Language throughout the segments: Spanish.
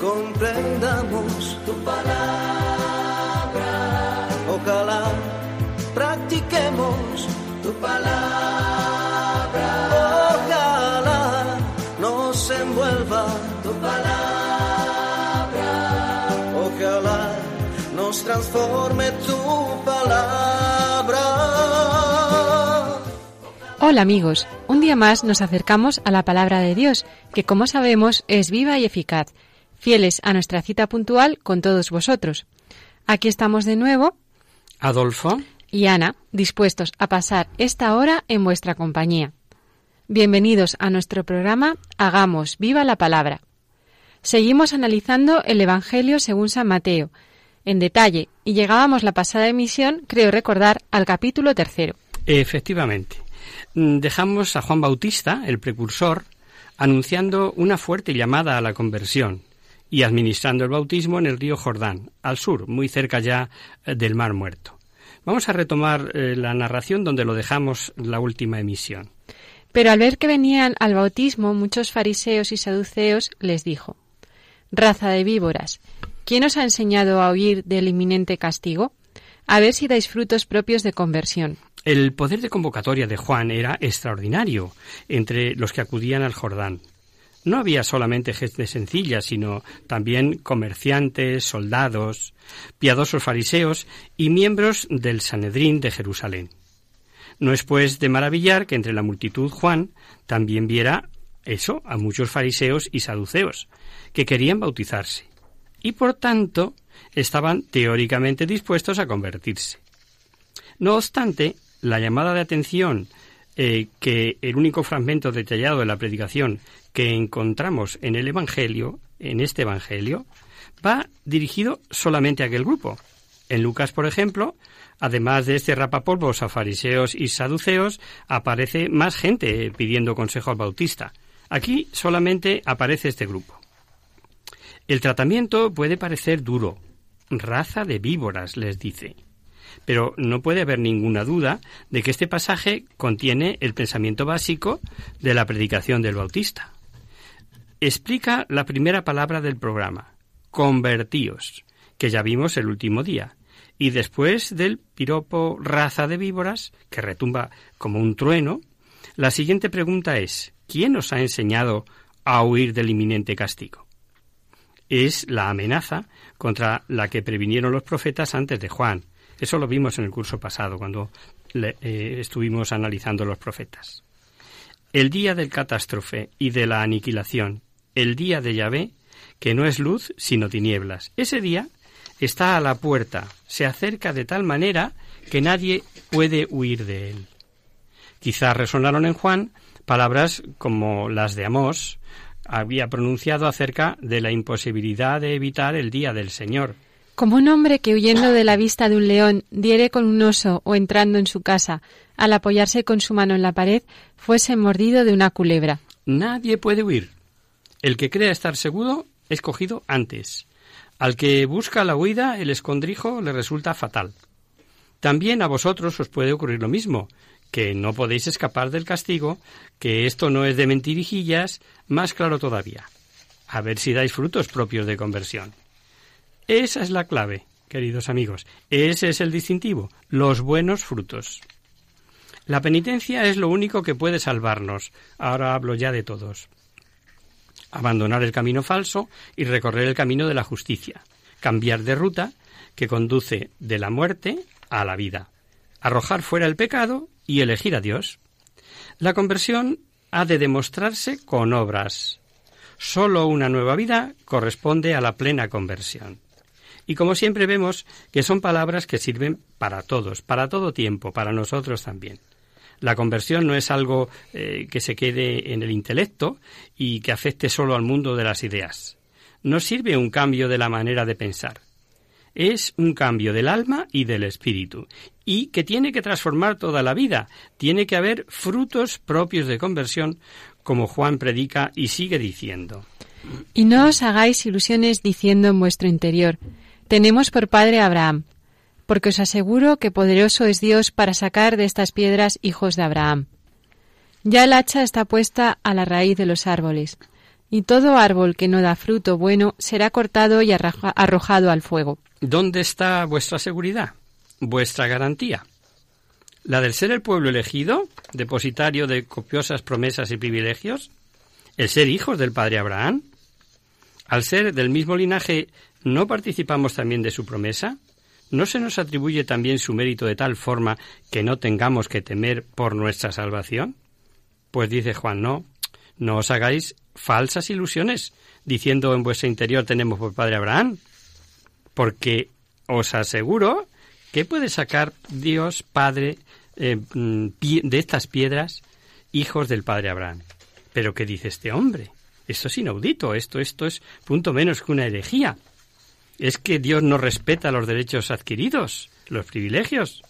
comprendamos tu palabra. Ojalá practiquemos tu palabra. Ojalá nos envuelva tu palabra. Ojalá nos transforme tu palabra. Hola amigos, un día más nos acercamos a la palabra de Dios, que como sabemos es viva y eficaz, fieles a nuestra cita puntual con todos vosotros. Aquí estamos de nuevo, Adolfo, y Ana, dispuestos a pasar esta hora en vuestra compañía. Bienvenidos a nuestro programa Hagamos viva la palabra. Seguimos analizando el Evangelio según San Mateo, en detalle, y llegábamos la pasada emisión, creo recordar, al capítulo tercero. efectivamente, mm, dejamos a Juan Bautista, el precursor, anunciando una fuerte llamada a la conversión y administrando el bautismo en el río Jordán, al sur, muy cerca ya eh, del Mar Muerto. Vamos a retomar eh, la narración donde lo dejamos la última emisión. Pero al ver que venían al bautismo muchos fariseos y saduceos, les dijo, Raza de víboras, ¿quién os ha enseñado a huir del inminente castigo? A ver si dais frutos propios de conversión. El poder de convocatoria de Juan era extraordinario entre los que acudían al Jordán. No había solamente gente sencilla, sino también comerciantes, soldados, piadosos fariseos y miembros del Sanedrín de Jerusalén. No es pues de maravillar que entre la multitud Juan también viera eso a muchos fariseos y saduceos, que querían bautizarse, y por tanto estaban teóricamente dispuestos a convertirse. No obstante, la llamada de atención eh, que el único fragmento detallado de la predicación que encontramos en el Evangelio, en este Evangelio, va dirigido solamente a aquel grupo. En Lucas, por ejemplo, además de este rapapolvos a fariseos y saduceos, aparece más gente pidiendo consejo al bautista. Aquí solamente aparece este grupo. El tratamiento puede parecer duro. Raza de víboras, les dice. Pero no puede haber ninguna duda de que este pasaje contiene el pensamiento básico de la predicación del bautista. Explica la primera palabra del programa, convertíos, que ya vimos el último día, y después del piropo raza de víboras, que retumba como un trueno, la siguiente pregunta es, ¿quién os ha enseñado a huir del inminente castigo? Es la amenaza contra la que previnieron los profetas antes de Juan. Eso lo vimos en el curso pasado, cuando le, eh, estuvimos analizando los profetas. El día del catástrofe y de la aniquilación, el día de Yahvé, que no es luz sino tinieblas. Ese día está a la puerta, se acerca de tal manera que nadie puede huir de él. Quizás resonaron en Juan palabras como las de Amós había pronunciado acerca de la imposibilidad de evitar el día del Señor. Como un hombre que huyendo de la vista de un león diere con un oso o entrando en su casa, al apoyarse con su mano en la pared, fuese mordido de una culebra. Nadie puede huir. El que crea estar seguro es cogido antes. Al que busca la huida, el escondrijo le resulta fatal. También a vosotros os puede ocurrir lo mismo, que no podéis escapar del castigo, que esto no es de mentirijillas, más claro todavía. A ver si dais frutos propios de conversión. Esa es la clave, queridos amigos. Ese es el distintivo, los buenos frutos. La penitencia es lo único que puede salvarnos. Ahora hablo ya de todos. Abandonar el camino falso y recorrer el camino de la justicia. Cambiar de ruta que conduce de la muerte a la vida. Arrojar fuera el pecado y elegir a Dios. La conversión ha de demostrarse con obras. Solo una nueva vida corresponde a la plena conversión. Y como siempre vemos que son palabras que sirven para todos, para todo tiempo, para nosotros también. La conversión no es algo eh, que se quede en el intelecto y que afecte solo al mundo de las ideas. no sirve un cambio de la manera de pensar. Es un cambio del alma y del espíritu, y que tiene que transformar toda la vida. Tiene que haber frutos propios de conversión, como Juan predica y sigue diciendo. Y no os hagáis ilusiones diciendo en vuestro interior, tenemos por padre Abraham, porque os aseguro que poderoso es Dios para sacar de estas piedras hijos de Abraham. Ya el hacha está puesta a la raíz de los árboles, y todo árbol que no da fruto bueno será cortado y arrojado al fuego. ¿Dónde está vuestra seguridad? ¿Vuestra garantía? ¿La del ser el pueblo elegido, depositario de copiosas promesas y privilegios? ¿El ser hijos del padre Abraham? Al ser del mismo linaje, ¿no participamos también de su promesa? ¿No se nos atribuye también su mérito de tal forma que no tengamos que temer por nuestra salvación? Pues dice Juan, no, no os hagáis falsas ilusiones, diciendo en vuestro interior tenemos por padre Abraham, porque os aseguro que puede sacar Dios Padre eh, mm, de estas piedras hijos del padre Abraham. Pero ¿qué dice este hombre? Esto es inaudito, esto, esto es punto menos que una herejía. ¿Es que Dios no respeta los derechos adquiridos, los privilegios?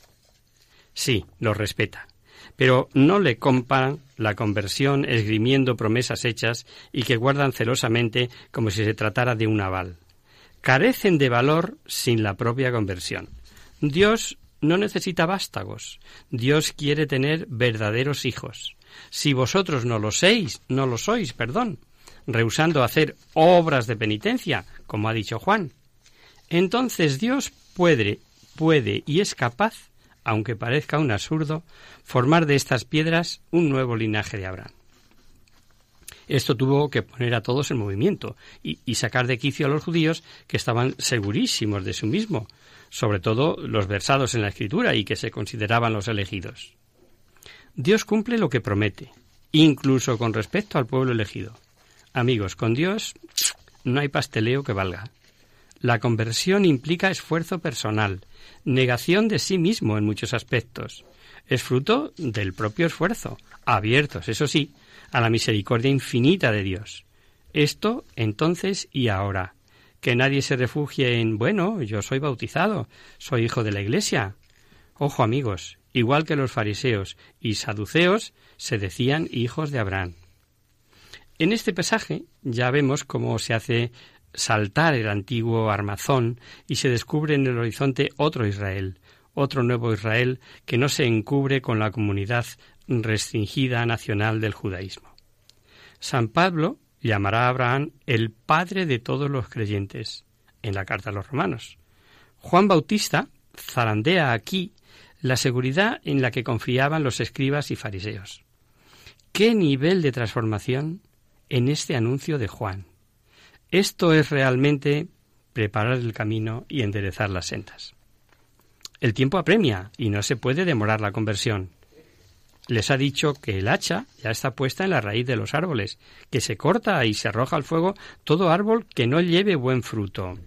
Sí, los respeta, pero no le comparan la conversión esgrimiendo promesas hechas y que guardan celosamente como si se tratara de un aval. Carecen de valor sin la propia conversión. Dios no necesita vástagos. Dios quiere tener verdaderos hijos. Si vosotros no lo sois, no lo sois, perdón, rehusando hacer obras de penitencia, como ha dicho Juan, entonces Dios puede, puede y es capaz, aunque parezca un absurdo, formar de estas piedras un nuevo linaje de Abraham. Esto tuvo que poner a todos en movimiento y, y, sacar de quicio a los judíos que estaban segurísimos de sí mismo, sobre todo los versados en la Escritura y que se consideraban los elegidos. Dios cumple lo que promete, incluso con respecto al pueblo elegido. Amigos, con Dios no hay pasteleo que valga. La conversión implica esfuerzo personal, negación de sí mismo en muchos aspectos. Es fruto del propio esfuerzo, abiertos, eso sí, a la misericordia infinita de Dios. Esto entonces y ahora. Que nadie se refugie en, bueno, yo soy bautizado, soy hijo de la Iglesia. Ojo amigos, igual que los fariseos y saduceos se decían hijos de Abraham. En este pasaje ya vemos cómo se hace saltar el antiguo armazón y se descubre en el horizonte otro Israel, otro nuevo Israel que no se encubre con la comunidad restringida nacional del judaísmo. San Pablo llamará a Abraham el padre de todos los creyentes en la carta a los romanos. Juan Bautista zarandea aquí la seguridad en la que confiaban los escribas y fariseos. ¿Qué nivel de transformación en este anuncio de Juan? Esto es realmente preparar el camino y enderezar las sendas. El tiempo apremia y no se puede demorar la conversión. Les ha dicho que el hacha ya está puesta en la raíz de los árboles, que se corta y se arroja al fuego todo árbol que no lleve buen fruto.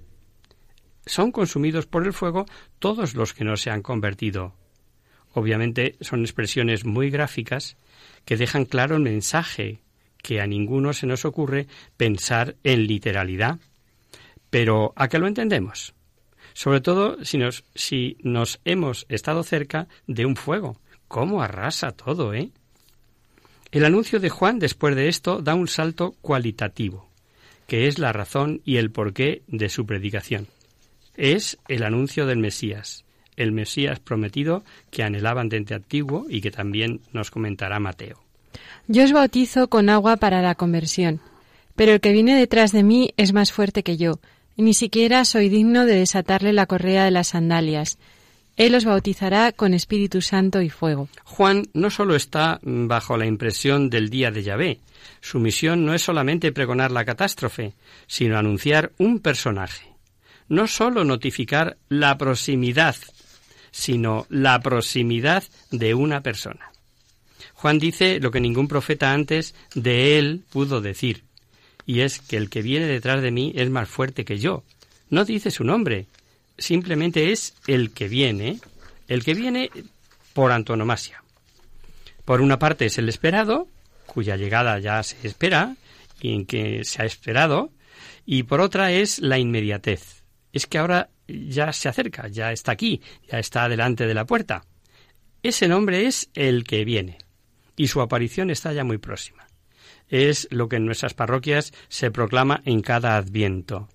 Son consumidos por el fuego todos los que no se han convertido. Obviamente son expresiones muy gráficas que dejan claro el mensaje que a ninguno se nos ocurre pensar en literalidad. Pero ¿a qué lo entendemos? Sobre todo si nos, si nos hemos estado cerca de un fuego. ¿Cómo arrasa todo, eh? El anuncio de Juan después de esto da un salto cualitativo, que es la razón y el porqué de su predicación. Es el anuncio del Mesías, el Mesías prometido que anhelaban desde antiguo y que también nos comentará Mateo. Yo os bautizo con agua para la conversión, pero el que viene detrás de mí es más fuerte que yo, y ni siquiera soy digno de desatarle la correa de las sandalias. Él os bautizará con Espíritu Santo y fuego. Juan no solo está bajo la impresión del día de Yahvé, su misión no es solamente pregonar la catástrofe, sino anunciar un personaje. No solo notificar la proximidad, sino la proximidad de una persona. Juan dice lo que ningún profeta antes de él pudo decir, y es que el que viene detrás de mí es más fuerte que yo. No dice su nombre, simplemente es el que viene, el que viene por antonomasia. Por una parte es el esperado, cuya llegada ya se espera y en que se ha esperado, Y por otra es la inmediatez. Es que ahora ya se acerca, ya está aquí, ya está delante de la puerta. Ese nombre es el que viene y su aparición está ya muy próxima. Es lo que en nuestras parroquias se proclama en cada adviento.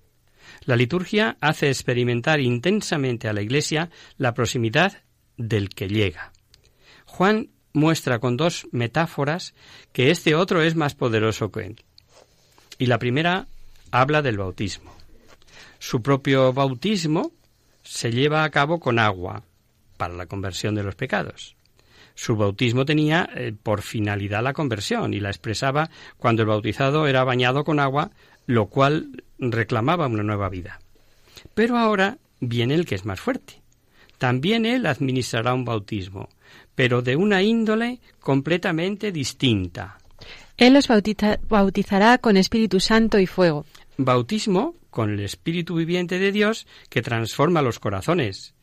La liturgia hace experimentar intensamente a la Iglesia la proximidad del que llega. Juan muestra con dos metáforas que este otro es más poderoso que él. Y la primera habla del bautismo. Su propio bautismo se lleva a cabo con agua para la conversión de los pecados. Su bautismo tenía eh, por finalidad la conversión y la expresaba cuando el bautizado era bañado con agua, lo cual reclamaba una nueva vida. Pero ahora viene el que es más fuerte. También él administrará un bautismo, pero de una índole completamente distinta. Él los bautizará con Espíritu Santo y fuego. Bautismo con el Espíritu viviente de Dios que transforma los corazones.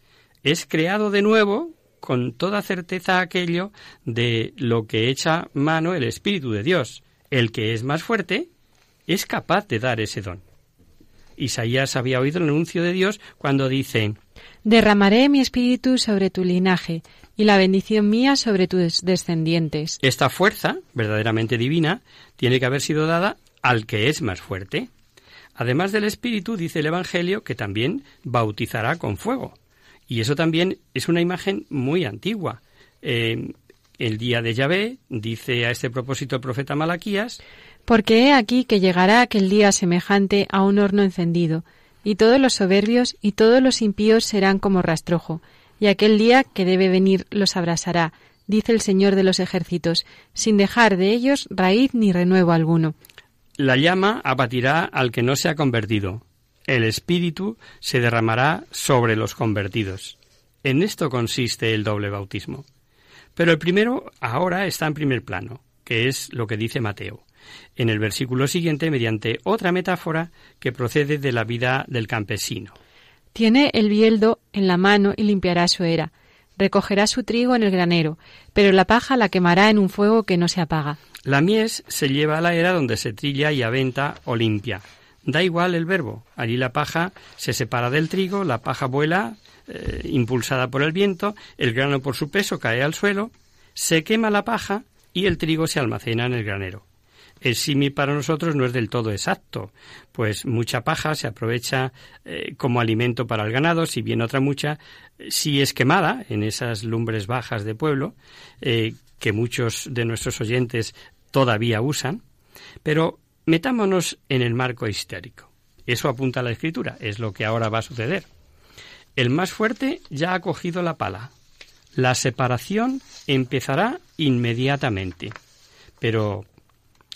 Es creado de nuevo con toda certeza aquello de lo que echa mano el Espíritu de Dios. El que es más fuerte es capaz de dar ese don. Isaías había oído el anuncio de Dios cuando dice Derramaré mi espíritu sobre tu linaje y la bendición mía sobre tus descendientes. Esta fuerza, verdaderamente divina, tiene que haber sido dada al que es más fuerte. Además del espíritu, dice el Evangelio, que también bautizará con fuego. Y eso también es una imagen muy antigua. Eh, el día de Yahvé, dice a este propósito el profeta Malaquías, Porque he aquí que llegará aquel día semejante a un horno encendido, y todos los soberbios y todos los impíos serán como rastrojo, y aquel día que debe venir los abrasará, dice el Señor de los ejércitos, sin dejar de ellos raíz ni renuevo alguno. La llama abatirá al que no se ha convertido, el Espíritu se derramará sobre los convertidos. En esto consiste el doble bautismo. Pero el primero ahora está en primer plano, que es lo que dice Mateo. En el versículo siguiente, mediante otra metáfora que procede de la vida del campesino. Tiene el bieldo en la mano y limpiará su era. Recogerá su trigo en el granero, pero la paja la quemará en un fuego que no se apaga. La mies se lleva a la era donde se trilla y aventa o limpia. Da igual el verbo. Allí la paja se separa del trigo, la paja vuela eh, impulsada por el viento, el grano por su peso cae al suelo, se quema la paja y el trigo se almacena en el granero. El símil para nosotros no es del todo exacto, pues mucha paja se aprovecha eh, como alimento para el ganado, si bien otra mucha eh, sí es quemada en esas lumbres bajas de pueblo, que muchos de nuestros oyentes todavía usan, pero Metámonos en el marco histórico. Eso apunta a la escritura, es lo que ahora va a suceder. El más fuerte ya ha cogido la pala. La separación empezará inmediatamente. Pero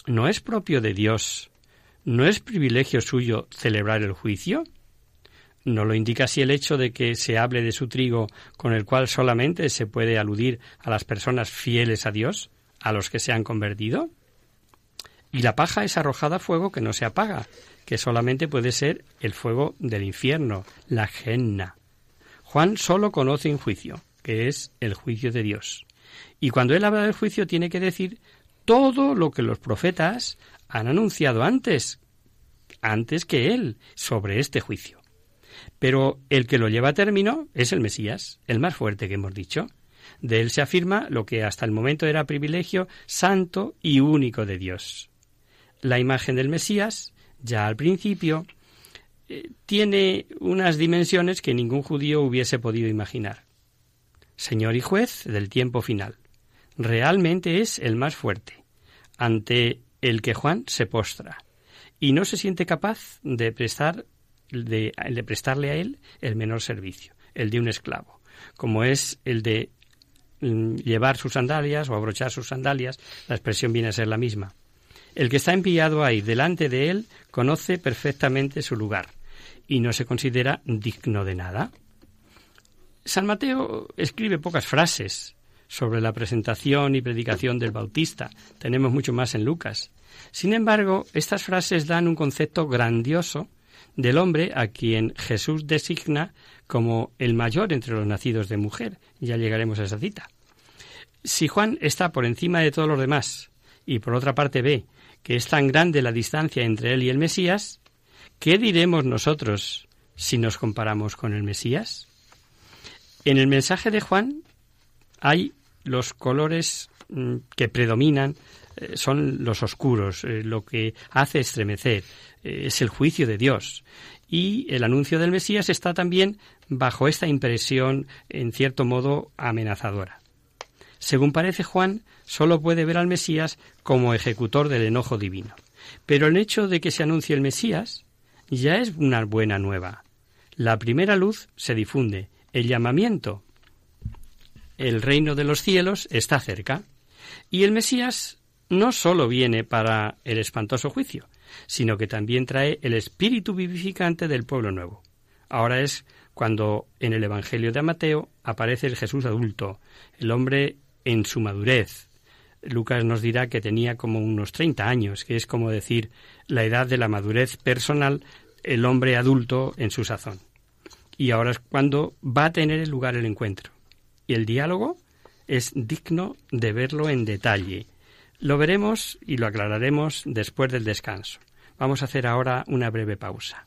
¿no es propio de Dios, no es privilegio suyo celebrar el juicio? ¿No lo indica así el hecho de que se hable de su trigo con el cual solamente se puede aludir a las personas fieles a Dios, a los que se han convertido? Y la paja es arrojada a fuego que no se apaga, que solamente puede ser el fuego del infierno, la genna. Juan solo conoce un juicio, que es el juicio de Dios. Y cuando él habla del juicio tiene que decir todo lo que los profetas han anunciado antes, antes que él, sobre este juicio. Pero el que lo lleva a término es el Mesías, el más fuerte que hemos dicho. De él se afirma lo que hasta el momento era privilegio santo y único de Dios la imagen del Mesías, ya al principio, eh, tiene unas dimensiones que ningún judío hubiese podido imaginar. Señor y juez del tiempo final. Realmente es el más fuerte, ante el que Juan se postra, y no se siente capaz de prestar de, prestarle a él el menor servicio, el de un esclavo, como es el de mm, llevar sus sandalias o abrochar sus sandalias, la expresión viene a ser la misma. El que está enviado ahí delante de él conoce perfectamente su lugar y no se considera digno de nada. San Mateo escribe pocas frases sobre la presentación y predicación del Bautista. Tenemos mucho más en Lucas. Sin embargo, estas frases dan un concepto grandioso del hombre a quien Jesús designa como el mayor entre los nacidos de mujer. Ya llegaremos a esa cita. Si Juan está por encima de todos los demás y por otra parte ve que es tan grande la distancia entre él y el Mesías, ¿qué diremos nosotros si nos comparamos con el Mesías? En el mensaje de Juan hay los colores mm, que predominan eh, son los oscuros, eh, lo que hace estremecer, eh, es el juicio de Dios. Y el anuncio del Mesías está también bajo esta impresión, en cierto modo, amenazadora. Según parece Juan, solo puede ver al Mesías como ejecutor del enojo divino. Pero el hecho de que se anuncie el Mesías ya es una buena nueva. La primera luz se difunde, el llamamiento. El reino de los cielos está cerca. Y el Mesías no solo viene para el espantoso juicio, sino que también trae el espíritu vivificante del pueblo nuevo. Ahora es cuando en el Evangelio de Mateo aparece el Jesús adulto, el hombre en su madurez. Lucas nos dirá que tenía como unos 30 años, que es como decir la edad de la madurez personal, el hombre adulto en su sazón. Y ahora es cuando va a tener lugar el encuentro. Y el diálogo es digno de verlo en detalle, lo veremos y lo aclararemos después del descanso. Vamos a hacer ahora una breve pausa.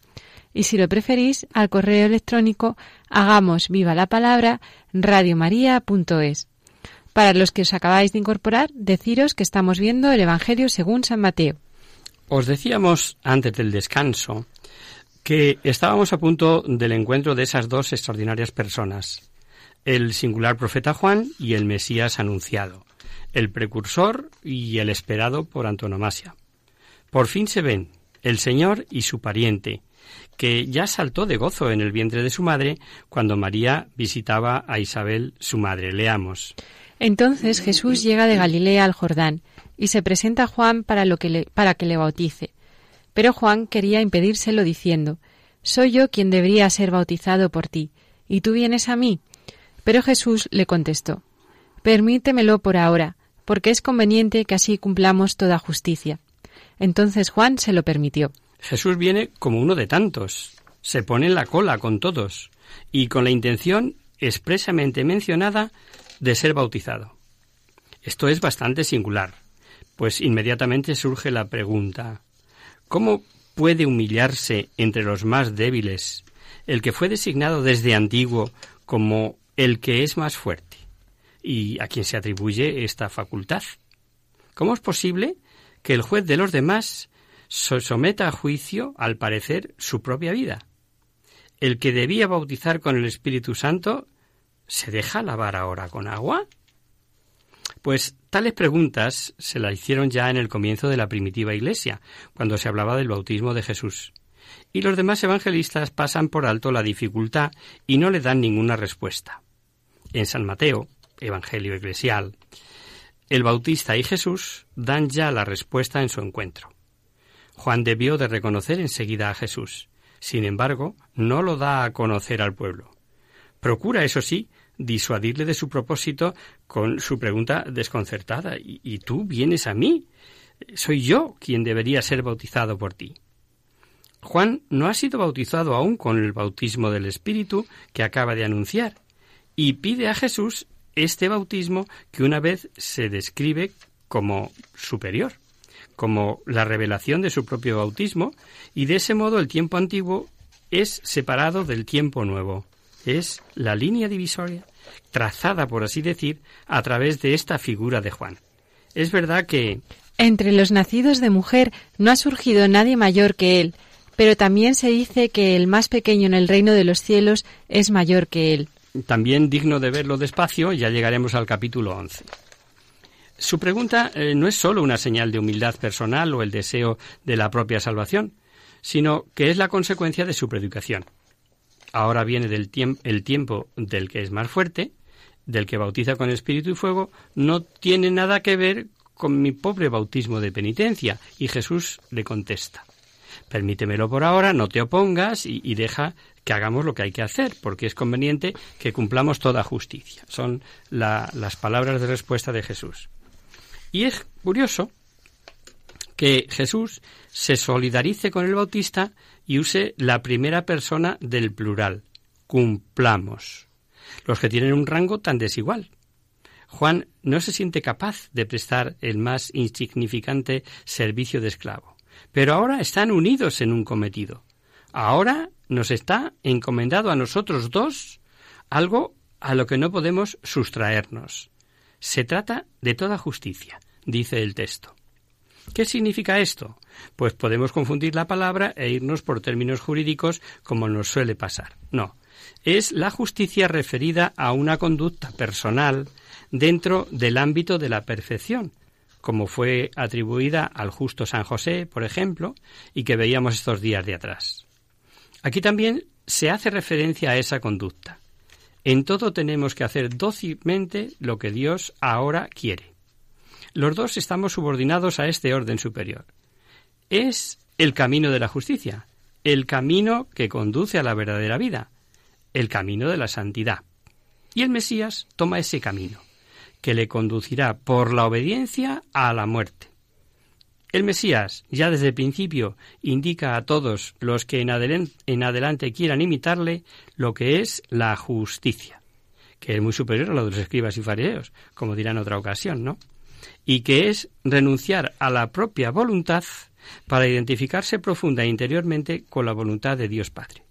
Y si lo preferís, al correo electrónico hagamos viva la palabra radiomaria.es. Para los que os acabáis de incorporar, deciros que estamos viendo el Evangelio según San Mateo. Os decíamos antes del descanso que estábamos a punto del encuentro de esas dos extraordinarias personas, el singular profeta Juan y el Mesías anunciado, el precursor y el esperado por antonomasia. Por fin se ven el Señor y su pariente, que ya saltó de gozo en el vientre de su madre cuando María visitaba a Isabel, su madre. Leamos. Entonces Jesús llega de Galilea al Jordán y se presenta a Juan para, lo que le, para que le bautice. Pero Juan quería impedírselo diciendo, Soy yo quien debería ser bautizado por ti, y tú vienes a mí. Pero Jesús le contestó, Permítemelo por ahora, porque es conveniente que así cumplamos toda justicia. Entonces Juan se lo permitió. Jesús viene como uno de tantos, se pone en la cola con todos, y con la intención expresamente mencionada de ser bautizado. Esto es bastante singular, pues inmediatamente surge la pregunta ¿Cómo puede humillarse entre los más débiles el que fue designado desde antiguo como el que es más fuerte y a quien se atribuye esta facultad? ¿Cómo es posible que el juez de los demás someta a juicio, al parecer, su propia vida? El que debía bautizar con el Espíritu Santo ¿Se deja lavar ahora con agua? Pues tales preguntas se las hicieron ya en el comienzo de la primitiva Iglesia, cuando se hablaba del bautismo de Jesús. Y los demás evangelistas pasan por alto la dificultad y no le dan ninguna respuesta. En San Mateo, Evangelio Eclesial, el Bautista y Jesús dan ya la respuesta en su encuentro. Juan debió de reconocer enseguida a Jesús. Sin embargo, no lo da a conocer al pueblo. Procura, eso sí, disuadirle de su propósito con su pregunta desconcertada. ¿Y, tú vienes a mí? Soy yo quien debería ser bautizado por ti. Juan no ha sido bautizado aún con el bautismo del Espíritu que acaba de anunciar, y pide a Jesús este bautismo que una vez se describe como superior, como la revelación de su propio bautismo, y de ese modo el tiempo antiguo es separado del tiempo nuevo. Es la línea divisoria trazada, por así decir, a través de esta figura de Juan. Es verdad que... Entre los nacidos de mujer no ha surgido nadie mayor que él, pero también se dice que el más pequeño en el reino de los cielos es mayor que él. También digno de verlo despacio, ya llegaremos al capítulo 11. Su pregunta eh, no es sólo una señal de humildad personal o el deseo de la propia salvación, sino que es la consecuencia de su predicación. Ahora viene del el tiempo del que es más fuerte, del que bautiza con espíritu y fuego, no tiene nada que ver con mi pobre bautismo de penitencia. Y Jesús le contesta, permítemelo por ahora, no te opongas y, deja que hagamos lo que hay que hacer, porque es conveniente que cumplamos toda justicia. Son las palabras de respuesta de Jesús. Y es curioso que Jesús se solidarice con el Bautista y use la primera persona del plural. Cumplamos. Los que tienen un rango tan desigual. Juan no se siente capaz de prestar el más insignificante servicio de esclavo. Pero ahora están unidos en un cometido. Ahora nos está encomendado a nosotros dos algo a lo que no podemos sustraernos. Se trata de toda justicia, dice el texto. ¿Qué significa esto? Pues podemos confundir la palabra e irnos por términos jurídicos como nos suele pasar. No, es la justicia referida a una conducta personal dentro del ámbito de la perfección, como fue atribuida al justo San José, por ejemplo, y que veíamos estos días de atrás. Aquí también se hace referencia a esa conducta. En todo tenemos que hacer dócilmente lo que Dios ahora quiere. Los dos estamos subordinados a este orden superior. Es el camino de la justicia, el camino que conduce a la verdadera vida, el camino de la santidad. Y el Mesías toma ese camino, que le conducirá por la obediencia a la muerte. El Mesías, ya desde el principio, indica a todos los que en adelante, quieran imitarle lo que es la justicia, que es muy superior a lo de los escribas y fariseos, como dirá en otra ocasión, ¿no? Y que es renunciar a la propia voluntad para identificarse profunda e interiormente con la voluntad de Dios Padre.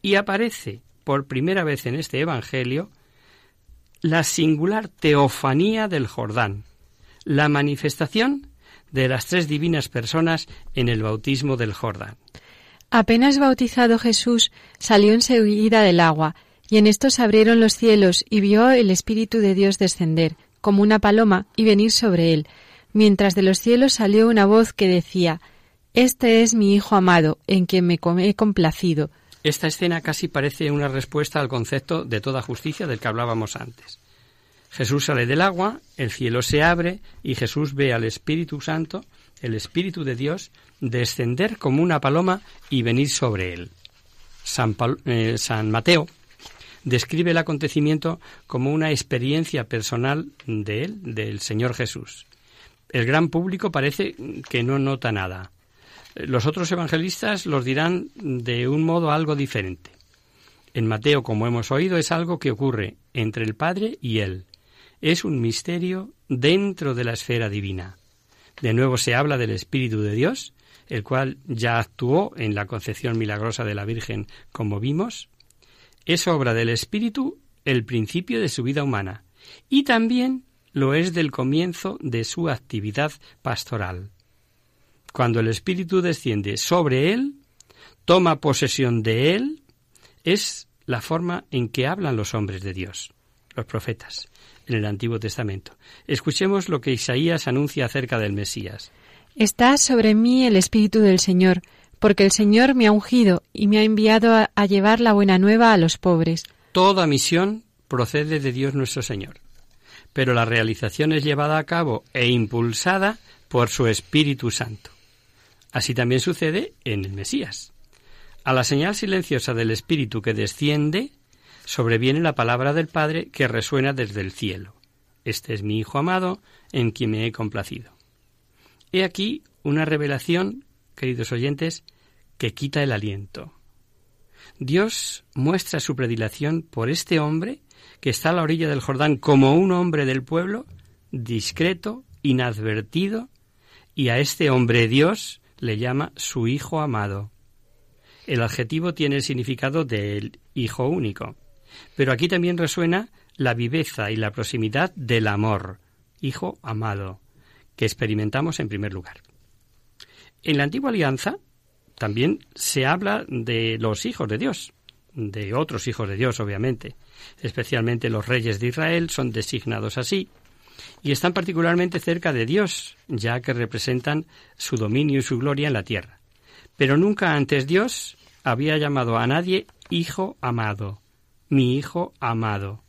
Y aparece por primera vez en este Evangelio la singular teofanía del Jordán, la manifestación de las tres divinas personas en el bautismo del Jordán. Apenas bautizado Jesús, salió enseguida del agua, y en esto se abrieron los cielos, y vio el Espíritu de Dios descender, como una paloma, y venir sobre él, mientras de los cielos salió una voz que decía Este es mi Hijo amado, en quien me he complacido. Esta escena casi parece una respuesta al concepto de toda justicia del que hablábamos antes. Jesús sale del agua, el cielo se abre y Jesús ve al Espíritu Santo, el Espíritu de Dios, descender como una paloma y venir sobre él. San, eh, San Mateo describe el acontecimiento como una experiencia personal de él, del Señor Jesús. El gran público parece que no nota nada. Los otros evangelistas los dirán de un modo algo diferente. En Mateo, como hemos oído, es algo que ocurre entre el Padre y él es un misterio dentro de la esfera divina. De nuevo se habla del Espíritu de Dios, el cual ya actuó en la concepción milagrosa de la Virgen, como vimos. Es obra del Espíritu el principio de su vida humana y también lo es del comienzo de su actividad pastoral. Cuando el Espíritu desciende sobre él, toma posesión de él, es la forma en que hablan los hombres de Dios, los profetas en el Antiguo Testamento. Escuchemos lo que Isaías anuncia acerca del Mesías. Está sobre mí el Espíritu del Señor, porque el Señor me ha ungido y me ha enviado a, llevar la buena nueva a los pobres. Toda misión procede de Dios nuestro Señor, pero la realización es llevada a cabo e impulsada por su Espíritu Santo. Así también sucede en el Mesías. A la señal silenciosa del Espíritu que desciende, sobreviene la palabra del Padre que resuena desde el cielo. Este es mi Hijo amado, en quien me he complacido. He aquí una revelación, queridos oyentes, que quita el aliento. Dios muestra su predilación por este hombre que está a la orilla del Jordán como un hombre del pueblo, discreto, inadvertido, y a este hombre Dios le llama su Hijo amado. El adjetivo tiene el significado del Hijo único. Pero aquí también resuena la viveza y la proximidad del amor, hijo amado, que experimentamos en primer lugar. En la antigua alianza también se habla de los hijos de Dios, de otros hijos de Dios, obviamente. Especialmente los reyes de Israel son designados así y están particularmente cerca de Dios, ya que representan su dominio y su gloria en la tierra. Pero nunca antes Dios había llamado a nadie hijo amado mi Hijo amado.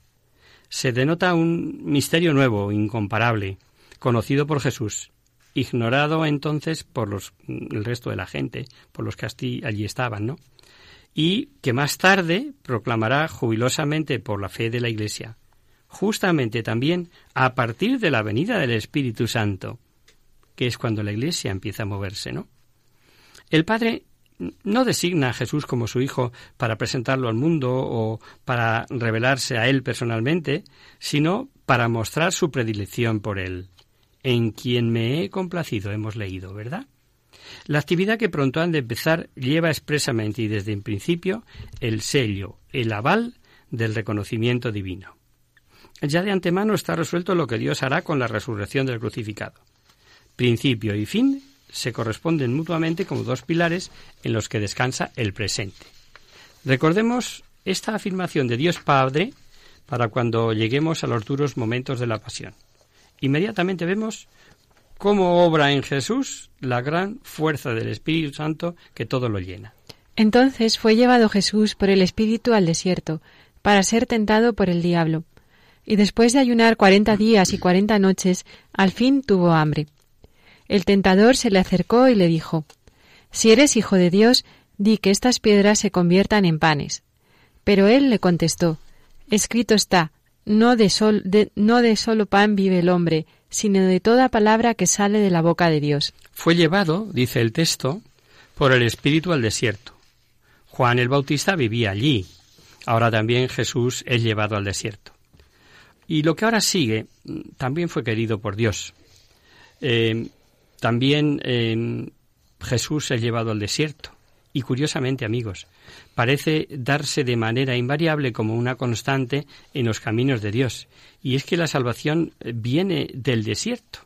Se denota un misterio nuevo, incomparable, conocido por Jesús, ignorado entonces por los, el resto de la gente, por los que allí estaban, ¿no? Y que más tarde proclamará jubilosamente por la fe de la Iglesia, justamente también a partir de la venida del Espíritu Santo, que es cuando la Iglesia empieza a moverse, ¿no? El Padre no designa a Jesús como su Hijo para presentarlo al mundo o para revelarse a Él personalmente, sino para mostrar su predilección por Él. En quien me he complacido, hemos leído, ¿verdad? La actividad que pronto han de empezar lleva expresamente y desde el principio el sello, el aval del reconocimiento divino. Ya de antemano está resuelto lo que Dios hará con la resurrección del crucificado. Principio y fin se corresponden mutuamente como dos pilares en los que descansa el presente. Recordemos esta afirmación de Dios Padre para cuando lleguemos a los duros momentos de la pasión. Inmediatamente vemos cómo obra en Jesús la gran fuerza del Espíritu Santo que todo lo llena. Entonces fue llevado Jesús por el Espíritu al desierto, para ser tentado por el diablo. Y después de ayunar cuarenta días y cuarenta noches, al fin tuvo hambre. El tentador se le acercó y le dijo Si eres hijo de Dios, di que estas piedras se conviertan en panes. Pero él le contestó Escrito está no de, sol, no de solo pan vive el hombre, sino de toda palabra que sale de la boca de Dios. Fue llevado, dice el texto, por el Espíritu al desierto. Juan el Bautista vivía allí. Ahora también Jesús es llevado al desierto. Y lo que ahora sigue mm, también fue querido por Dios. Eh, también eh, Jesús es llevado al desierto. Y curiosamente, amigos, parece darse de manera invariable como una constante en los caminos de Dios. Y es que la salvación viene del desierto.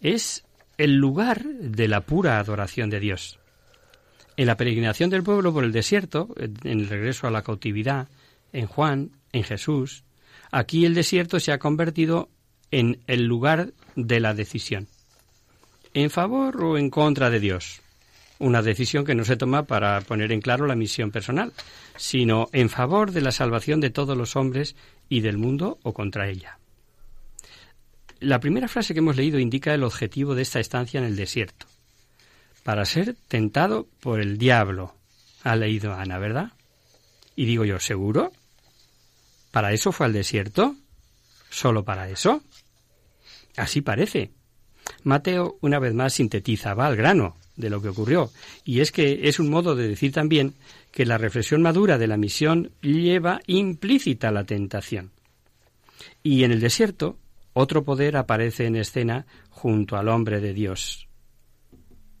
Es el lugar de la pura adoración de Dios. En la peregrinación del pueblo por el desierto, en el regreso a la cautividad, en Juan, en Jesús, aquí el desierto se ha convertido en el lugar de la decisión. ¿En favor o en contra de Dios? una decisión que no se toma para poner en claro la misión personal, sino en favor de la salvación de todos los hombres y del mundo o contra ella. La primera frase que hemos leído indica el objetivo de esta estancia en el desierto. Para ser tentado por el diablo. Ha leído Ana, ¿verdad? Y digo yo, ¿seguro? ¿Para eso fue al desierto? ¿Solo para eso? Así parece. Mateo una vez más sintetiza, va al grano de lo que ocurrió. Y es que es un modo de decir también que la reflexión madura de la misión lleva implícita la tentación. Y en el desierto, otro poder aparece en escena junto al hombre de Dios,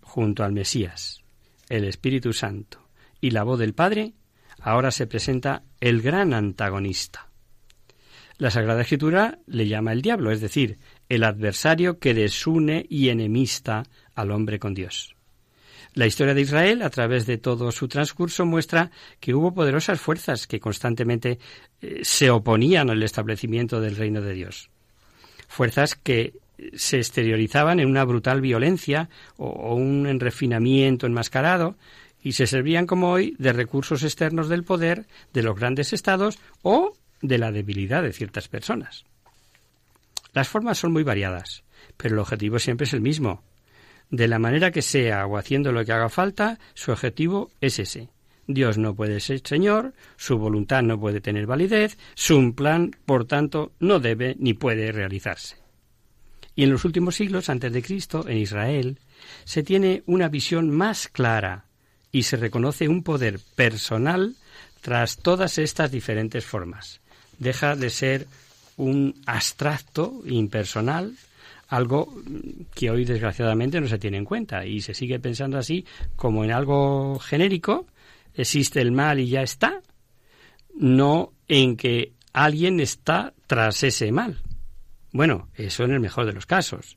junto al Mesías, el Espíritu Santo. Y la voz del Padre, ahora se presenta el gran antagonista. La Sagrada Escritura le llama el diablo, es decir, el adversario que desune y enemista al hombre con Dios. La historia de Israel, a través de todo su transcurso, muestra que hubo poderosas fuerzas que constantemente eh, se oponían al establecimiento del reino de Dios. Fuerzas que se exteriorizaban en una brutal violencia o, un refinamiento enmascarado y se servían como hoy de recursos externos del poder de los grandes estados o de la debilidad de ciertas personas. Las formas son muy variadas, pero el objetivo siempre es el mismo, de la manera que sea o haciendo lo que haga falta, su objetivo es ese. Dios no puede ser Señor, su voluntad no puede tener validez, su plan, por tanto, no debe ni puede realizarse. Y en los últimos siglos antes de Cristo, en Israel, se tiene una visión más clara y se reconoce un poder personal tras todas estas diferentes formas. Deja de ser un abstracto impersonal algo que hoy desgraciadamente no se tiene en cuenta y se sigue pensando así como en algo genérico, existe el mal y ya está, no en que alguien está tras ese mal. Bueno, eso en el mejor de los casos,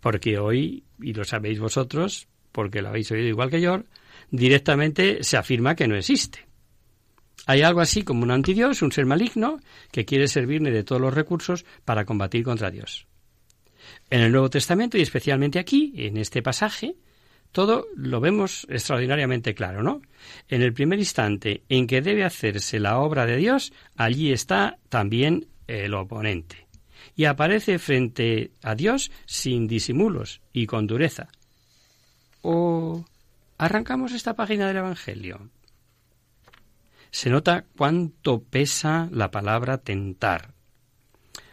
porque hoy, y lo sabéis vosotros, porque lo habéis oído igual que yo, directamente se afirma que no existe. Hay algo así como un antidios, un ser maligno, que quiere servirle de todos los recursos para combatir contra Dios. En el Nuevo Testamento y especialmente aquí, en este pasaje, todo lo vemos extraordinariamente claro, ¿no? En el primer instante en que debe hacerse la obra de Dios, allí está también el oponente. Y aparece frente a Dios sin disimulos y con dureza. O arrancamos esta página del Evangelio. Se nota cuánto pesa la palabra tentar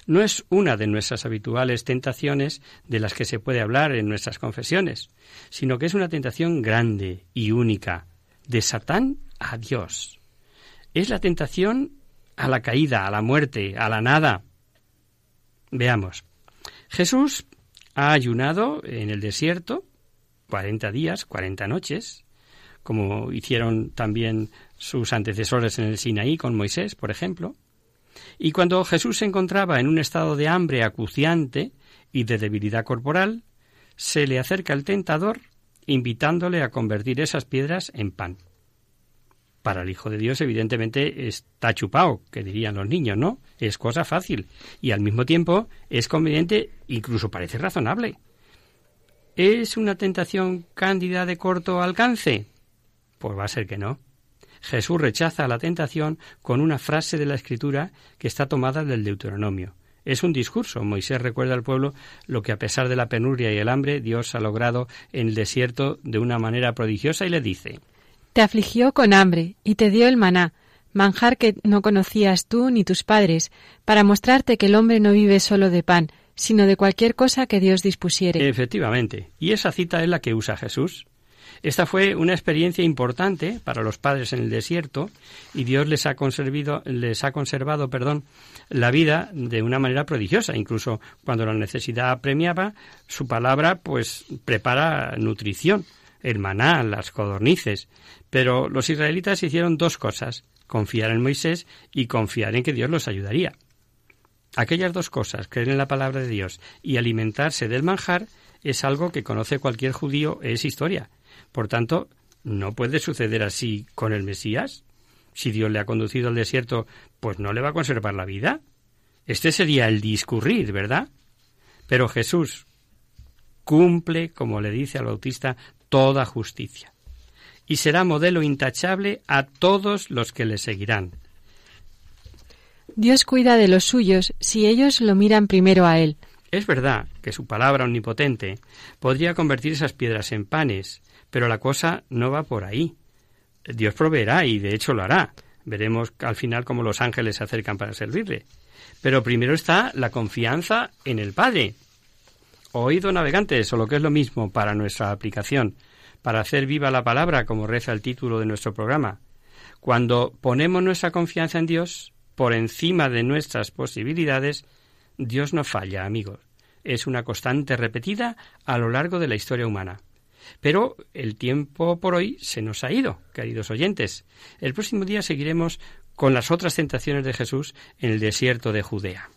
no es una de nuestras habituales tentaciones de las que se puede hablar en nuestras confesiones, sino que es una tentación grande y única, de Satán a Dios. Es la tentación a la caída, a la muerte, a la nada. Veamos. Jesús ha ayunado en el desierto cuarenta días, cuarenta noches, como hicieron también sus antecesores en el Sinaí con Moisés, por ejemplo. Y cuando Jesús se encontraba en un estado de hambre acuciante y de debilidad corporal, se le acerca el tentador invitándole a convertir esas piedras en pan. Para el Hijo de Dios, evidentemente, está chupado, que dirían los niños, ¿no? Es cosa fácil y al mismo tiempo es conveniente, incluso parece razonable. ¿Es una tentación cándida de corto alcance? Pues va a ser que no. Jesús rechaza la tentación con una frase de la Escritura que está tomada del Deuteronomio. Es un discurso. Moisés recuerda al pueblo lo que a pesar de la penuria y el hambre Dios ha logrado en el desierto de una manera prodigiosa y le dice Te afligió con hambre y te dio el maná, manjar que no conocías tú ni tus padres, para mostrarte que el hombre no vive solo de pan, sino de cualquier cosa que Dios dispusiere. Efectivamente. Y esa cita es la que usa Jesús. Esta fue una experiencia importante para los padres en el desierto y Dios les ha les ha conservado perdón, la vida de una manera prodigiosa. Incluso cuando la necesidad premiaba, su palabra pues prepara nutrición, el maná, las codornices. Pero los israelitas hicieron dos cosas, confiar en Moisés y confiar en que Dios los ayudaría. Aquellas dos cosas, creer en la palabra de Dios y alimentarse del manjar, es algo que conoce cualquier judío, es historia. Por tanto, no puede suceder así con el Mesías. Si Dios le ha conducido al desierto, pues no le va a conservar la vida. Este sería el discurrir, ¿verdad? Pero Jesús cumple, como le dice al Bautista, toda justicia. Y será modelo intachable a todos los que le seguirán. Dios cuida de los suyos si ellos lo miran primero a Él. Es verdad que su palabra omnipotente podría convertir esas piedras en panes, pero la cosa no va por ahí. Dios proveerá y de hecho lo hará. Veremos al final cómo los ángeles se acercan para servirle. Pero primero está la confianza en el Padre. Oído navegantes, o lo que es lo mismo para nuestra aplicación, para hacer viva la palabra, como reza el título de nuestro programa. Cuando ponemos nuestra confianza en Dios, por encima de nuestras posibilidades, Dios no falla, amigos. Es una constante repetida a lo largo de la historia humana. Pero el tiempo por hoy se nos ha ido, queridos oyentes. El próximo día seguiremos con las otras tentaciones de Jesús en el desierto de Judea.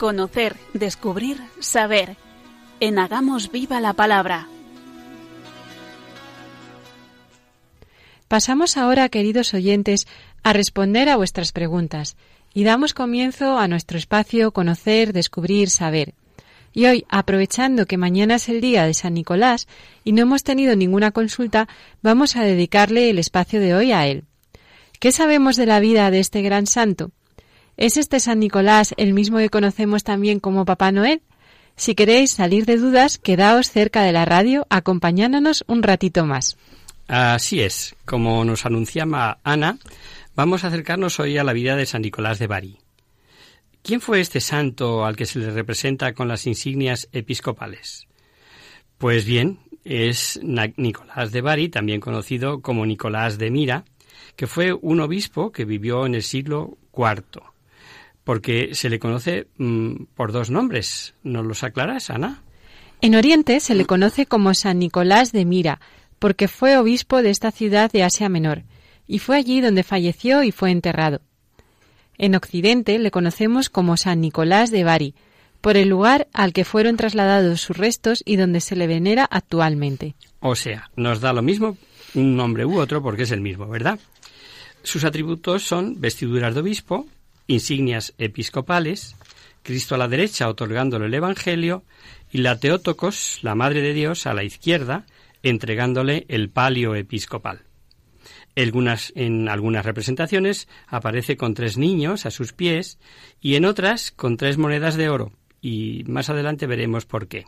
Conocer, descubrir, saber. En Hagamos Viva la Palabra. Pasamos ahora, queridos oyentes, a responder a vuestras preguntas y damos comienzo a nuestro espacio Conocer, Descubrir, Saber. Y hoy, aprovechando que mañana es el día de San Nicolás y no hemos tenido ninguna consulta, vamos a dedicarle el espacio de hoy a él. ¿Qué sabemos de la vida de este gran santo? ¿Es este San Nicolás el mismo que conocemos también como Papá Noel? Si queréis salir de dudas, quedaos cerca de la radio acompañándonos un ratito más. Así es, como nos anunciaba Ana, vamos a acercarnos hoy a la vida de San Nicolás de Bari. ¿Quién fue este santo al que se le representa con las insignias episcopales? Pues bien, es Nicolás de Bari, también conocido como Nicolás de Mira, que fue un obispo que vivió en el siglo IV porque se le conoce mm, por dos nombres. ¿Nos los aclaras, Ana? En Oriente se le conoce como San Nicolás de Mira, porque fue obispo de esta ciudad de Asia Menor, y fue allí donde falleció y fue enterrado. En Occidente le conocemos como San Nicolás de Bari, por el lugar al que fueron trasladados sus restos y donde se le venera actualmente. O sea, nos da lo mismo un nombre u otro porque es el mismo, ¿verdad? Sus atributos son vestiduras de obispo, insignias episcopales, Cristo a la derecha otorgándole el Evangelio y la Teótocos, la Madre de Dios, a la izquierda, entregándole el palio episcopal. en algunas representaciones aparece con tres niños a sus pies y en otras con tres monedas de oro, y más adelante veremos por qué.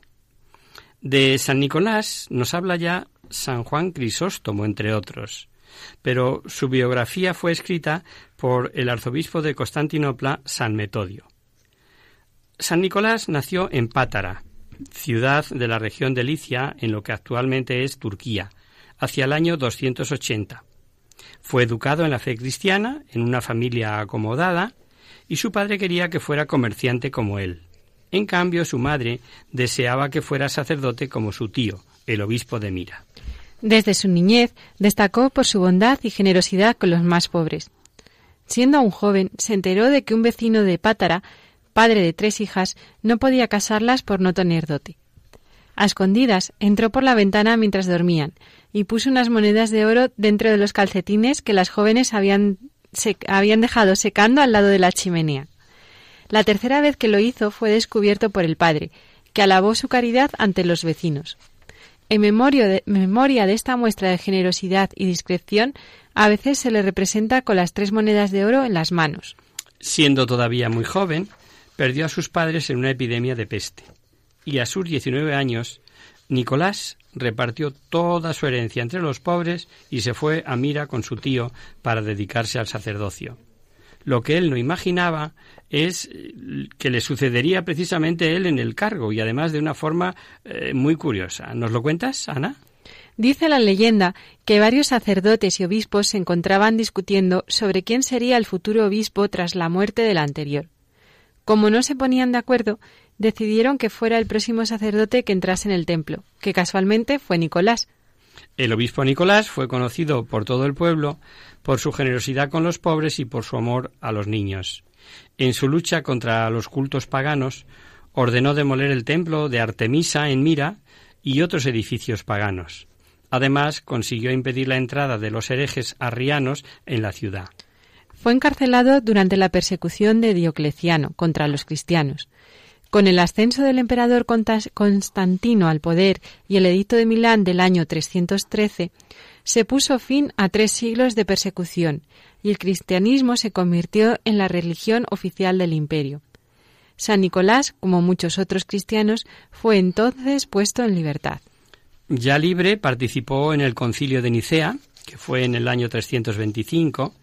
De San Nicolás nos habla ya San Juan Crisóstomo, entre otros. Pero su biografía fue escrita por el arzobispo de Constantinopla, San Metodio. San Nicolás nació en Pátara, ciudad de la región de Licia, en lo que actualmente es Turquía, hacia el año 280. Fue educado en la fe cristiana, en una familia acomodada, y su padre quería que fuera comerciante como él. En cambio, su madre deseaba que fuera sacerdote como su tío, el obispo de Mira. Desde su niñez destacó por su bondad y generosidad con los más pobres. Siendo aún joven, se enteró de que un vecino de Pátara, padre de tres hijas, no podía casarlas por no tener dote. A escondidas entró por la ventana mientras dormían y puso unas monedas de oro dentro de los calcetines que las jóvenes habían, habían dejado secando al lado de la chimenea. La tercera vez que lo hizo fue descubierto por el padre, que alabó su caridad ante los vecinos. En memoria de, esta muestra de generosidad y discreción, a veces se le representa con las tres monedas de oro en las manos. Siendo todavía muy joven, perdió a sus padres en una epidemia de peste. Y a sus 19 años, Nicolás repartió toda su herencia entre los pobres y se fue a Mira con su tío para dedicarse al sacerdocio. Lo que él no imaginaba es eh, que le sucedería precisamente él en el cargo y además de una forma eh, muy curiosa. ¿Nos lo cuentas, Ana? Dice la leyenda que varios sacerdotes y obispos se encontraban discutiendo sobre quién sería el futuro obispo tras la muerte del anterior. Como no se ponían de acuerdo, decidieron que fuera el próximo sacerdote que entrase en el templo, que casualmente fue Nicolás. El obispo Nicolás fue conocido por todo el pueblo por su generosidad con los pobres y por su amor a los niños. En su lucha contra los cultos paganos, ordenó demoler el templo de Artemisa en Mira y otros edificios paganos. Además, consiguió impedir la entrada de los herejes arrianos en la ciudad. Fue encarcelado durante la persecución de Diocleciano contra los cristianos. Con el ascenso del emperador Constantino al poder y el edicto de Milán del año 313, se puso fin a tres siglos de persecución y el cristianismo se convirtió en la religión oficial del imperio. San Nicolás, como muchos otros cristianos, fue entonces puesto en libertad. Ya libre, participó en el concilio de Nicea, que fue en el año 325,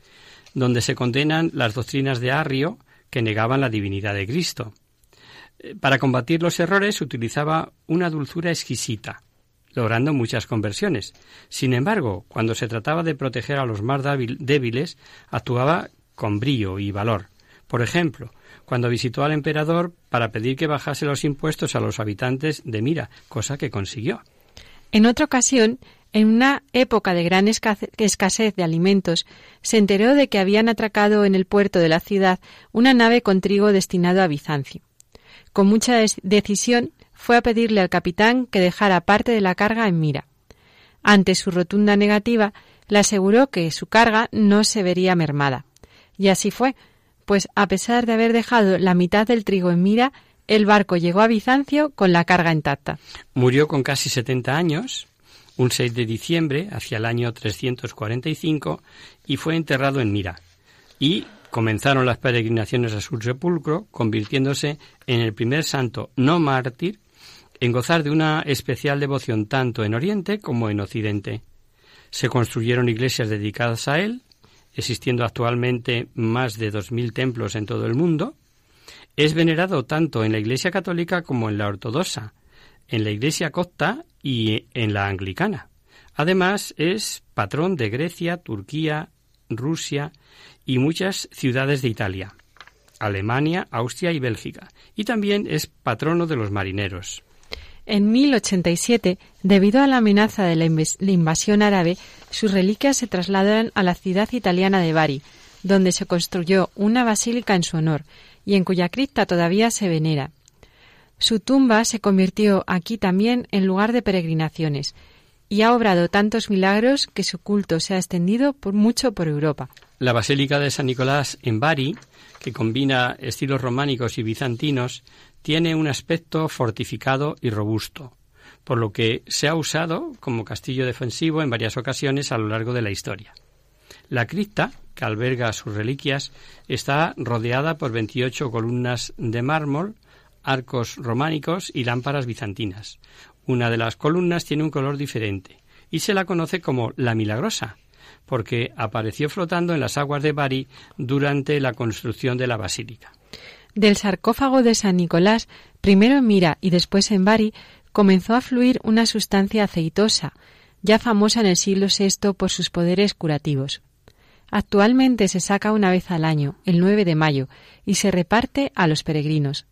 donde se condenan las doctrinas de Arrio que negaban la divinidad de Cristo. Eh, para combatir los errores utilizaba una dulzura exquisita, logrando muchas conversiones. Sin embargo, cuando se trataba de proteger a los más débiles, actuaba con brillo y valor. Por ejemplo, cuando visitó al emperador para pedir que bajase los impuestos a los habitantes de Mira, cosa que consiguió. En otra ocasión, en una época de gran escasez de alimentos, se enteró de que habían atracado en el puerto de la ciudad una nave con trigo destinado a Bizancio. Con mucha decisión fue a pedirle al capitán que dejara parte de la carga en mira. Ante su rotunda negativa, le aseguró que su carga no se vería mermada. Y así fue, pues a pesar de haber dejado la mitad del trigo en mira, el barco llegó a Bizancio con la carga intacta. Murió con casi 70 años, un 6 de diciembre, hacia el año 345, y fue enterrado en Mira. Y comenzaron las peregrinaciones a su sepulcro, convirtiéndose en el primer santo no mártir en gozar de una especial devoción tanto en Oriente como en Occidente. Se construyeron iglesias dedicadas a él, existiendo actualmente más de dos mil templos en todo el mundo. Es venerado tanto en la Iglesia católica como en la ortodoxa, en la Iglesia copta y en la anglicana. Además, es patrón de Grecia, Turquía, Rusia y muchas ciudades de Italia, Alemania, Austria y Bélgica, y también es patrono de los marineros. En 1087, debido a la amenaza de la, invasión árabe, sus reliquias se trasladaron a la ciudad italiana de Bari, donde se construyó una basílica en su honor y en cuya cripta todavía se venera. Su tumba se convirtió aquí también en lugar de peregrinaciones y ha obrado tantos milagros que su culto se ha extendido por mucho por Europa. La Basílica de San Nicolás en Bari, que combina estilos románicos y bizantinos, tiene un aspecto fortificado y robusto, por lo que se ha usado como castillo defensivo en varias ocasiones a lo largo de la historia. La cripta, que alberga sus reliquias, está rodeada por 28 columnas de mármol, arcos románicos y lámparas bizantinas. Una de las columnas tiene un color diferente y se la conoce como la Milagrosa, porque apareció flotando en las aguas de Bari durante la construcción de la basílica. Del sarcófago de San Nicolás, primero en Mira y después en Bari, comenzó a fluir una sustancia aceitosa, ya famosa en el siglo VI por sus poderes curativos. Actualmente se saca una vez al año, el 9 de mayo, y se reparte a los peregrinos.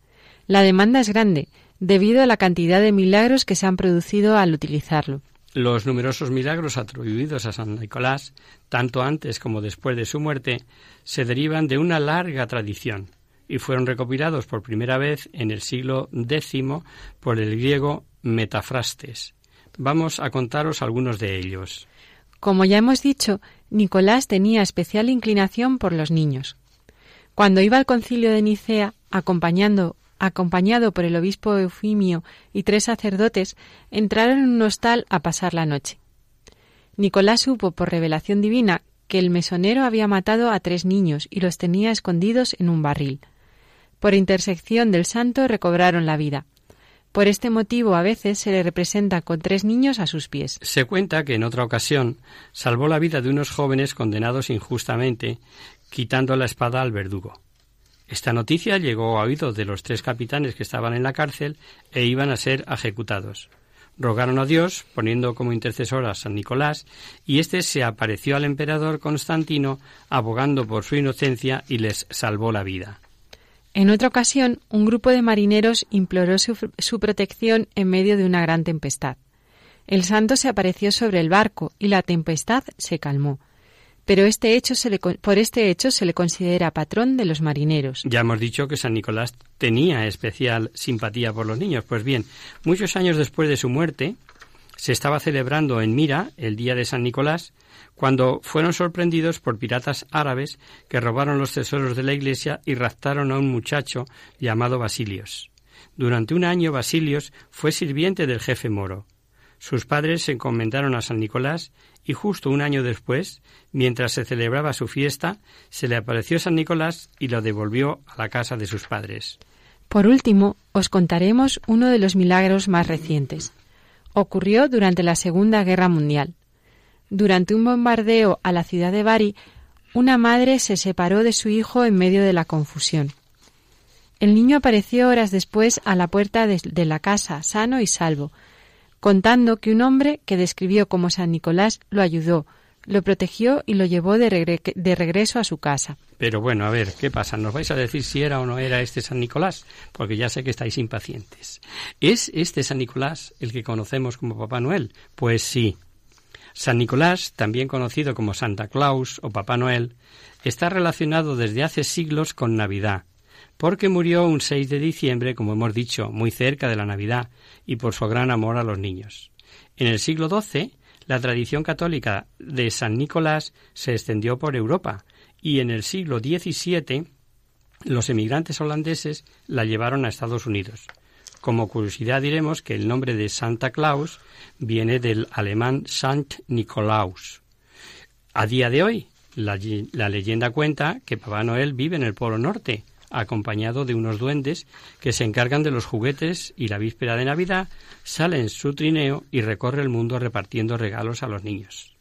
La demanda es grande, debido a la cantidad de milagros que se han producido al utilizarlo. Los numerosos milagros atribuidos a San Nicolás, tanto antes como después de su muerte, se derivan de una larga tradición y fueron recopilados por primera vez en el siglo X por el griego Metafrastes. Vamos a contaros algunos de ellos. Como ya hemos dicho, Nicolás tenía especial inclinación por los niños. Cuando iba al concilio de Nicea, acompañando, acompañado por el obispo Eufimio y tres sacerdotes, entraron en un hostal a pasar la noche. Nicolás supo por revelación divina que el mesonero había matado a tres niños y los tenía escondidos en un barril. Por intersección del santo recobraron la vida. Por este motivo a veces se le representa con tres niños a sus pies. Se cuenta que en otra ocasión salvó la vida de unos jóvenes condenados injustamente, quitando la espada al verdugo. Esta noticia llegó a oídos de los tres capitanes que estaban en la cárcel e iban a ser ejecutados. Rogaron a Dios, poniendo como intercesor a San Nicolás, y éste se apareció al emperador Constantino, abogando por su inocencia y les salvó la vida. En otra ocasión, un grupo de marineros imploró su, protección en medio de una gran tempestad. El santo se apareció sobre el barco y la tempestad se calmó. Pero este hecho se le, por este hecho se le considera patrón de los marineros. Ya hemos dicho que San Nicolás tenía especial simpatía por los niños. Pues bien, muchos años después de su muerte, se estaba celebrando en Mira el día de San Nicolás, cuando fueron sorprendidos por piratas árabes que robaron los tesoros de la iglesia y raptaron a un muchacho llamado Basilios. Durante un año Basilios fue sirviente del jefe moro. Sus padres se encomendaron a San Nicolás y justo un año después, mientras se celebraba su fiesta, se le apareció San Nicolás y lo devolvió a la casa de sus padres. Por último, os contaremos uno de los milagros más recientes. Ocurrió durante la Segunda Guerra Mundial. Durante un bombardeo a la ciudad de Bari, una madre se separó de su hijo en medio de la confusión. El niño apareció horas después a la puerta de, la casa, sano y salvo, contando que un hombre que describió como San Nicolás lo ayudó, lo protegió y lo llevó de, regreso a su casa. Pero bueno, a ver, ¿qué pasa? ¿Nos vais a decir si era o no era este San Nicolás? Porque ya sé que estáis impacientes. ¿Es este San Nicolás el que conocemos como Papá Noel? Pues sí, San Nicolás, también conocido como Santa Claus o Papá Noel, está relacionado desde hace siglos con Navidad, porque murió un 6 de diciembre, como hemos dicho, muy cerca de la Navidad, y por su gran amor a los niños. En el siglo XII, la tradición católica de San Nicolás se extendió por Europa, y en el siglo XVII los emigrantes holandeses la llevaron a Estados Unidos. Como curiosidad diremos que el nombre de Santa Claus viene del alemán Sant Nikolaus. A día de hoy, la, leyenda cuenta que Papá Noel vive en el Polo Norte, acompañado de unos duendes que se encargan de los juguetes y la víspera de Navidad sale en su trineo y recorre el mundo repartiendo regalos a los niños.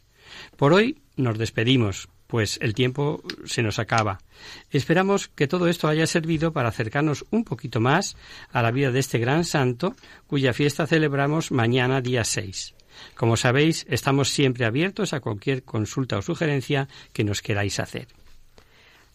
Por hoy nos despedimos, pues el tiempo se nos acaba. Esperamos que todo esto haya servido para acercarnos un poquito más a la vida de este gran santo, cuya fiesta celebramos mañana día 6. Como sabéis, estamos siempre abiertos a cualquier consulta o sugerencia que nos queráis hacer.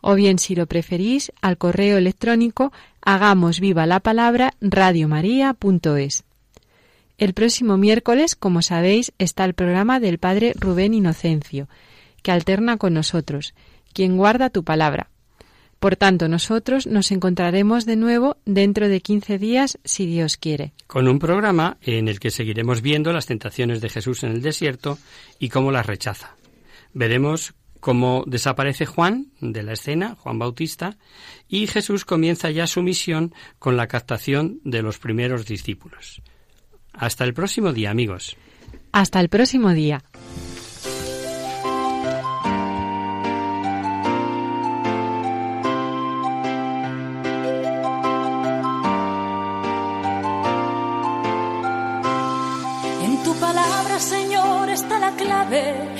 O bien, si lo preferís, al correo electrónico hagamos viva la palabra radiomaria.es. El próximo miércoles, como sabéis, está el programa del Padre Rubén Inocencio, que alterna con nosotros quien guarda tu palabra. Por tanto, nosotros nos encontraremos de nuevo dentro de quince días, si Dios quiere. Con un programa en el que seguiremos viendo las tentaciones de Jesús en el desierto y cómo las rechaza. Veremos cómo desaparece Juan de la escena, Juan Bautista, y Jesús comienza ya su misión con la captación de los primeros discípulos. Hasta el próximo día, amigos. Hasta el próximo día. En tu palabra, Señor, está la clave.